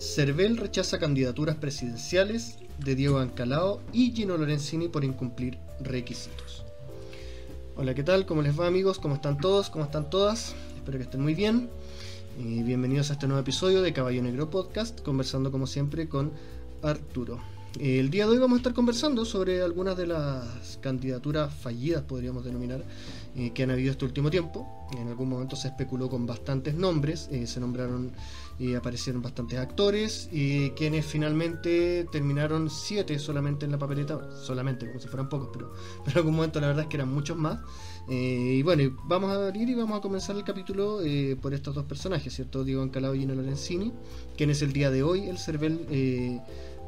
Cervel rechaza candidaturas presidenciales de Diego Ancalao y Gino Lorenzini por incumplir requisitos. Hola, ¿qué tal? ¿Cómo les va amigos? ¿Cómo están todos? ¿Cómo están todas? Espero que estén muy bien. Y bienvenidos a este nuevo episodio de Caballo Negro Podcast, conversando como siempre con Arturo. El día de hoy vamos a estar conversando sobre algunas de las candidaturas fallidas, podríamos denominar, eh, que han habido este último tiempo. En algún momento se especuló con bastantes nombres, eh, se nombraron y aparecieron bastantes actores, y quienes finalmente terminaron siete solamente en la papeleta, solamente como si fueran pocos, pero, en algún momento la verdad es que eran muchos más. Eh, y bueno, vamos a abrir y vamos a comenzar el capítulo eh, por estos dos personajes, ¿cierto? Diego Ancalao y Gino Lorenzini, quienes el día de hoy el CERVEL eh,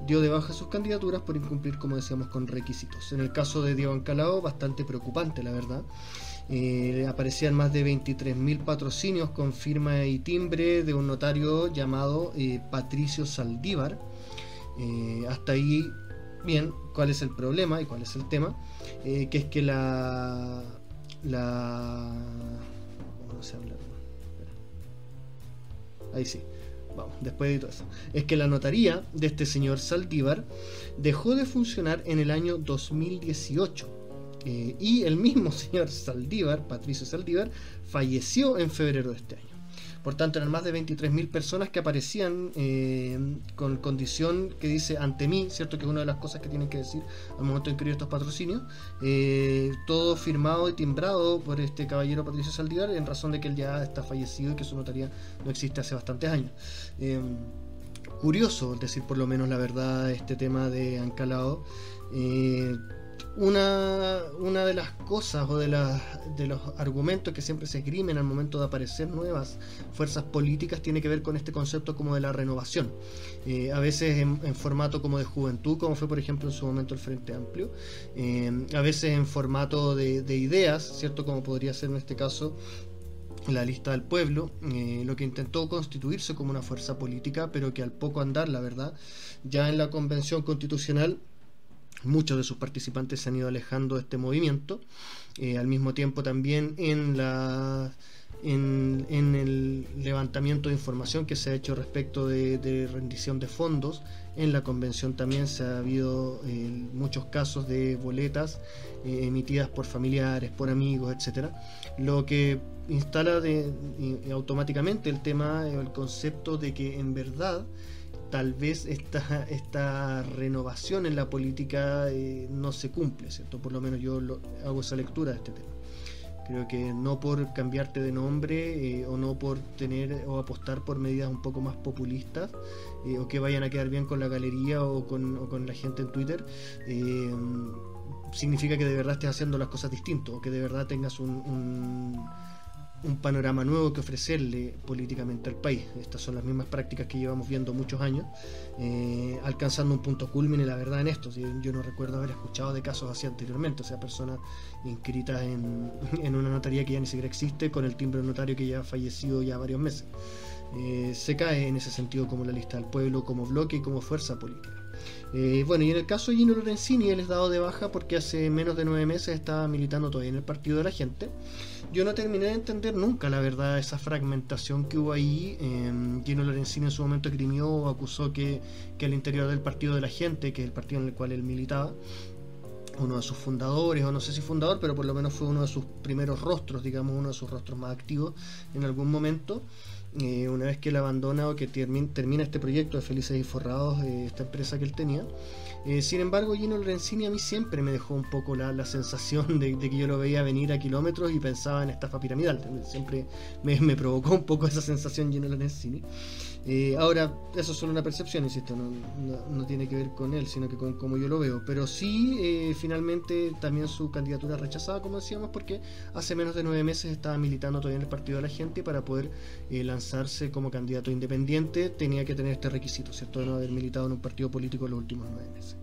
dio de baja sus candidaturas por incumplir, como decíamos, con requisitos. En el caso de Diego Ancalao, bastante preocupante, la verdad. Eh, aparecían más de 23.000 patrocinios con firma y timbre de un notario llamado eh, Patricio Saldívar. Eh, hasta ahí, bien, ¿cuál es el problema y cuál es el tema? que es que la... la no sé hablar. Ahí sí. Vamos, después de todo eso. Es que la notaría de este señor Saldívar dejó de funcionar en el año 2018 eh, y el mismo señor Saldívar, Patricio Saldívar, falleció en febrero de este año. Por tanto, eran más de 23.000 personas que aparecían eh, con condición que dice ante mí, ¿cierto? Que es una de las cosas que tienen que decir al momento de inscribir estos patrocinios. Eh, todo firmado y timbrado por este caballero Patricio Saldívar en razón de que él ya está fallecido y que su notaría no existe hace bastantes años. curioso, decir por lo menos la verdad, este tema de Ancalao una, una de las cosas o de, de los argumentos que siempre se esgrimen al momento de aparecer nuevas fuerzas políticas tiene que ver con este concepto como de la renovación. Eh, a veces en, formato como de juventud, como fue por ejemplo en su momento el Frente Amplio, eh, a veces en formato de, ideas, ¿cierto? Como podría ser en este caso la lista del pueblo, eh, lo que intentó constituirse como una fuerza política, pero que al poco andar, la verdad, ya en la convención constitucional muchos de sus participantes se han ido alejando de este movimiento. Eh, al mismo tiempo también en la en, el levantamiento de información que se ha hecho respecto de, rendición de fondos. En la convención también se ha habido eh, muchos casos de boletas eh, emitidas por familiares, por amigos, etcétera, lo que instala de, automáticamente el tema, el concepto de que en verdad tal vez esta, esta renovación en la política eh, no se cumple, ¿cierto? Por lo menos yo hago esa lectura de este tema. Creo que no por cambiarte de nombre eh, o no por tener o apostar por medidas un poco más populistas eh, o que vayan a quedar bien con la galería o con, la gente en Twitter, significa que de verdad estés haciendo las cosas distinto o que de verdad tengas un un panorama nuevo que ofrecerle políticamente al país. Estas son las mismas prácticas que llevamos viendo muchos años, eh, alcanzando un punto culmine, la verdad, en esto. Yo no recuerdo haber escuchado de casos así anteriormente, o sea, personas inscritas en, en una notaría que ya ni siquiera existe, con el timbre notario que ya ha fallecido ya varios meses. Eh, se cae en ese sentido como la lista del pueblo, como bloque y como fuerza política. Eh, bueno, y en el caso de Gino Lorenzini, él es dado de baja porque hace menos de nueve meses estaba militando todavía en el Partido de la Gente. Yo no terminé de entender nunca, la verdad, esa fragmentación que hubo ahí. Eh, Gino Lorenzini en su momento esgrimió o acusó que, que al interior del Partido de la Gente, que es el partido en el cual él militaba, uno de sus fundadores, o no sé si fundador, pero por lo menos fue uno de sus primeros rostros, digamos, uno de sus rostros más activos en algún momento. Eh, una vez que él abandona o que termina este proyecto de Felices y Forrados, eh, esta empresa que él tenía. Eh, sin embargo, Gino Lorenzini a mí siempre me dejó un poco la, sensación de, que yo lo veía venir a kilómetros y pensaba en estafa piramidal. Siempre me, me provocó un poco esa sensación Gino Lorenzini. Eh, ahora, eso es solo una percepción, insisto, no, no, tiene que ver con él, sino que con cómo yo lo veo. Pero sí, eh, finalmente también su candidatura rechazada, como decíamos, porque hace menos de nueve meses estaba militando todavía en el Partido de la Gente y para poder eh, lanzarse como candidato independiente tenía que tener este requisito, ¿cierto? De no haber militado en un partido político los últimos nueve meses.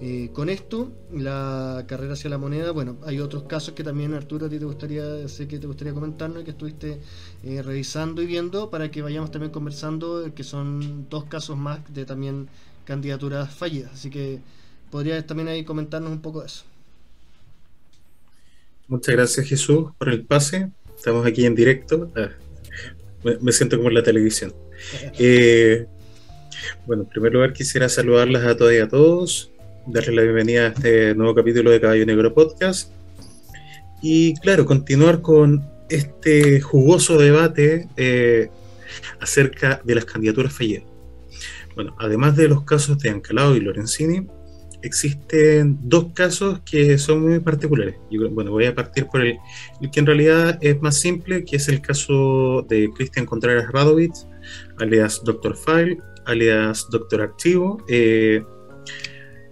Eh, con esto, la carrera hacia la moneda, bueno, hay otros casos que también Arturo a ti te gustaría, sé que te gustaría comentarnos y que estuviste eh, revisando y viendo para que vayamos también conversando, que son dos casos más de también candidaturas fallidas. Así que podrías también ahí comentarnos un poco de eso. Muchas gracias Jesús por el pase. Estamos aquí en directo. Ah, me, siento como en la televisión. Eh, Bueno, en primer lugar quisiera saludarlas a todas y a todos, darles la bienvenida a este nuevo capítulo de Caballo Negro Podcast y claro, continuar con este jugoso debate eh, acerca de las candidaturas fallidas. Bueno, además de los casos de Ancalao y Lorenzini, existen dos casos que son muy particulares. bueno, voy a partir por el, que en realidad es más simple, que es el caso de Cristian Contreras Radovitz, alias Dr. File, alias Doctor Activo, eh,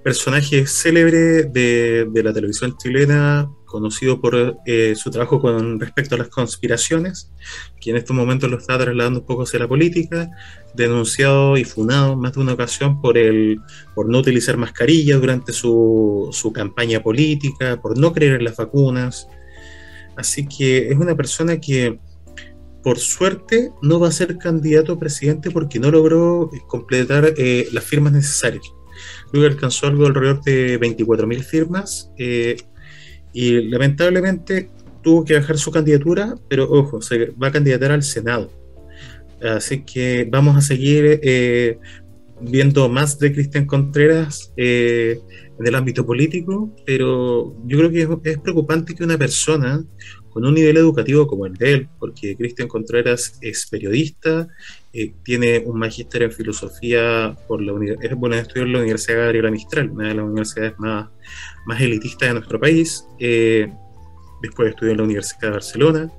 personaje célebre de, de, la televisión chilena, conocido por eh, su trabajo con respecto a las conspiraciones, que en estos momentos lo está trasladando un poco hacia la política, denunciado y funado más de una ocasión por, el, por no utilizar mascarilla durante su, su campaña política, por no creer en las vacunas. Así que es una persona que, por suerte, no va a ser candidato a presidente porque no logró completar eh, las firmas necesarias. Alcanzó algo alrededor de 24.000 firmas. Eh, y lamentablemente tuvo que bajar su candidatura, pero ojo, se va a candidatar al Senado. Así que vamos a seguir eh, viendo más de Cristian Contreras eh, en el ámbito político, pero yo creo que es, preocupante que una persona con un nivel educativo como el de él, porque Cristian Contreras es periodista, eh, tiene un magíster en filosofía por la es bueno estudió en la Universidad Gabriela Mistral, una de las universidades más más elitista de nuestro país. Eh, después estudió en la Universidad de Barcelona.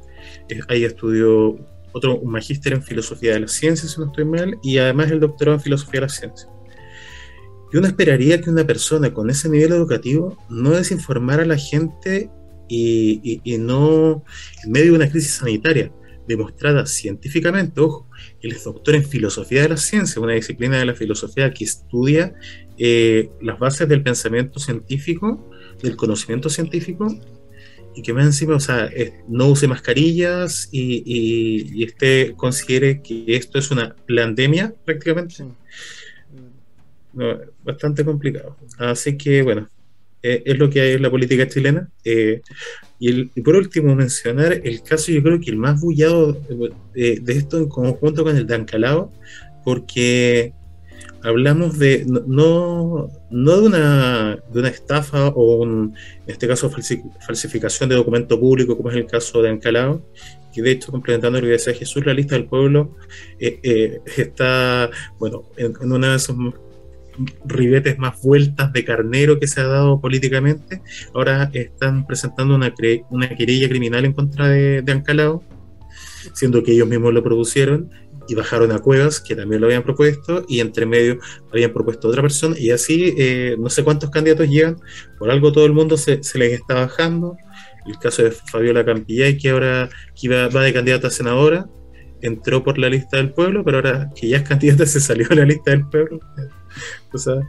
Eh, ahí estudió otro, un magíster en filosofía de las ciencias, si no estoy mal, y además el doctorado en filosofía de las ciencias. Y uno esperaría que una persona con ese nivel educativo no desinformara a la gente y, y, no en medio de una crisis sanitaria demostrada científicamente, ojo, él es doctor en filosofía de las ciencias, una disciplina de la filosofía que estudia eh, las bases del pensamiento científico, del conocimiento científico, y que más encima, o sea, no use mascarillas y, y, este considere que esto es una pandemia prácticamente. bastante complicado. Así que bueno, eh, es lo que en la política chilena. Eh, y, por último, mencionar el caso, yo creo que el más bullado de, de esto en conjunto con el de Ancalao, porque hablamos de no, no de, una, de una estafa o en este caso falsificación de documento público como es el caso de Ancalao que de hecho complementando lo que decía Jesús la lista del pueblo eh, eh, está bueno en, una de esos ribetes más vueltas de carnero que se ha dado políticamente ahora están presentando una, una querella criminal en contra de, Ancalao siendo que ellos mismos lo producieron y bajaron a Cuevas, que también lo habían propuesto, y entre medio habían propuesto otra persona, y así eh, no sé cuántos candidatos llegan, por algo todo el mundo se, les está bajando. El caso de Fabiola Campillay, que ahora que va de candidata a senadora, entró por la lista del pueblo, pero ahora que ya es candidata se salió de la lista del pueblo. Cosas,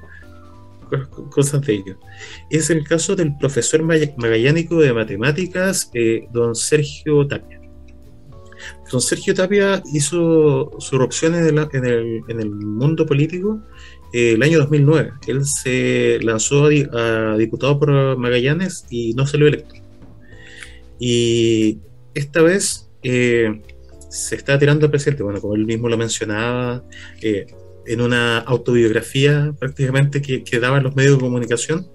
cosas de. Es el caso del profesor magallánico de matemáticas, eh, don Sergio Tapia. Don Sergio Tapia hizo su erupción en el, mundo político eh, el año 2009. Él se lanzó a, diputado por Magallanes y no salió electo. Y esta vez eh, se está tirando al presidente, bueno, como él mismo lo mencionaba, eh, en una autobiografía prácticamente que, que daba en los medios de comunicación,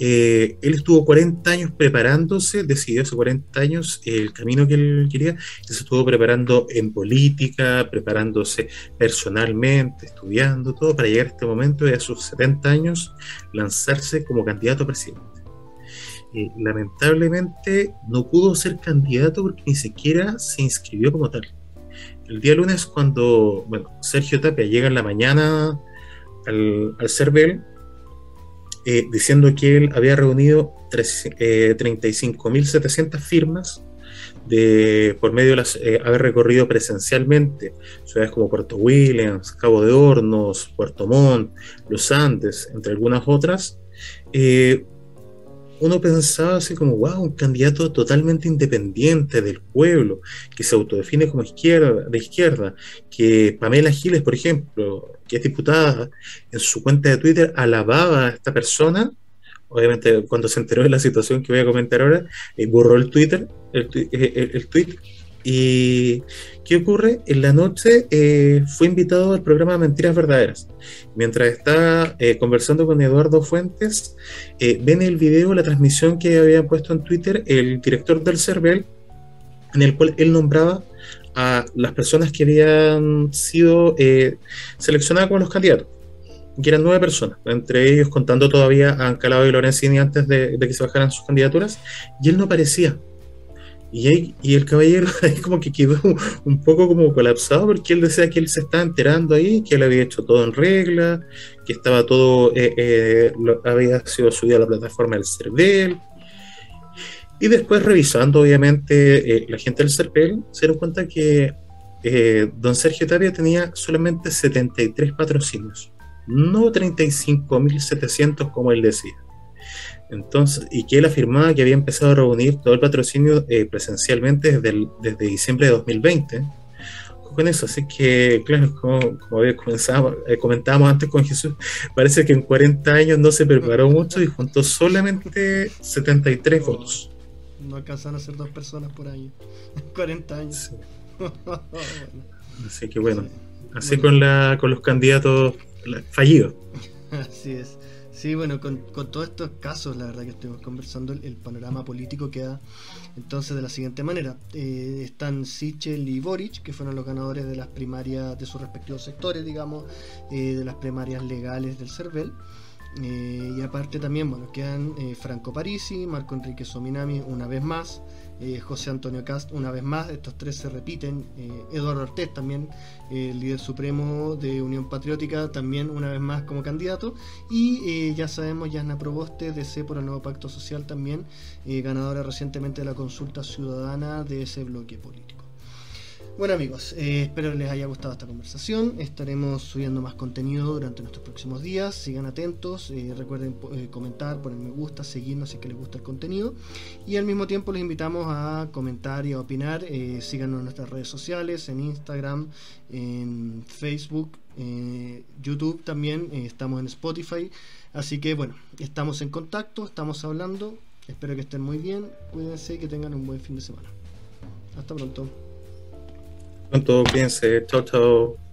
eh, él estuvo 40 años preparándose, decidió hace 40 años el camino que él quería, se estuvo preparando en política, preparándose personalmente, estudiando todo para llegar a este momento y a sus 70 años lanzarse como candidato a presidente. Eh, lamentablemente no pudo ser candidato porque ni siquiera se inscribió como tal. El día lunes cuando bueno, Sergio Tapia llega en la mañana al, al CERVEL, eh, diciendo que él había reunido eh, 35.700 firmas de, por medio de las, eh, haber recorrido presencialmente ciudades como Puerto Williams, Cabo de Hornos, Puerto Montt, Los Andes, entre algunas otras. Eh, uno pensaba así como, wow, un candidato totalmente independiente del pueblo, que se autodefine como izquierda, de izquierda, que Pamela Giles, por ejemplo, que es diputada, en su cuenta de Twitter alababa a esta persona, obviamente cuando se enteró de la situación que voy a comentar ahora, eh, borró el Twitter, el, el, tweet, ¿Y qué ocurre? En la noche eh, fue invitado al programa Mentiras Verdaderas. Mientras estaba eh, conversando con Eduardo Fuentes, eh, ven el video, la transmisión que había puesto en Twitter el director del CERVEL, en el cual él nombraba a las personas que habían sido seleccionadas como los candidatos que eran nueve personas, entre ellos contando todavía a Ancalado y Lorenzini antes de, de, que se bajaran sus candidaturas, y él no aparecía. Y, el caballero ahí como que quedó un poco como colapsado porque él decía que él se estaba enterando ahí, que él había hecho todo en regla, que estaba todo, eh, eh, había sido subido a la plataforma del CERVEL. Y después revisando, obviamente, eh, la gente del CERVEL se dio cuenta que don Sergio Tapia tenía solamente 73 patrocinios, no 35.700 como él decía. Entonces, y que él afirmaba que había empezado a reunir todo el patrocinio eh, presencialmente desde, desde diciembre de 2020. Con eso, así que, claro, como, como había comenzado, eh, comentábamos antes con Jesús, parece que en 40 años no se preparó mucho y juntó solamente 73 votos. No alcanzan a ser dos personas por año. 40 años. Así que bueno, así Con, la, con los candidatos fallidos. Así es. Sí, bueno, con, todos estos casos, la verdad que estuvimos conversando, el, panorama político queda entonces de la siguiente manera. Eh, están Sichel y Boric, que fueron los ganadores de las primarias de sus respectivos sectores, digamos, eh, de las primarias legales del CERVEL. Eh, y aparte también, bueno, quedan Franco Parisi, Marco Enrique Sominami una vez más, eh, José Antonio Cast, una vez más, estos tres se repiten, eh, Eduardo Ortez también, el líder supremo de Unión Patriótica, también una vez más como candidato, y eh, ya sabemos, Yasna Proboste, de por el Nuevo Pacto Social también, ganadora recientemente de la consulta ciudadana de ese bloque político. Bueno amigos, eh, espero les haya gustado esta conversación. Estaremos subiendo más contenido durante nuestros próximos días. Sigan atentos, eh, recuerden eh, comentar, poner me gusta, seguirnos si es que les gusta el contenido. Y al mismo tiempo les invitamos a comentar y a opinar. síganos en nuestras redes sociales, en Instagram, en Facebook, YouTube también. estamos en Spotify. Así que bueno, estamos en contacto, estamos hablando. Espero que estén muy bien. Cuídense y que tengan un buen fin de semana. Hasta pronto. Pronto, piense, chao, chao.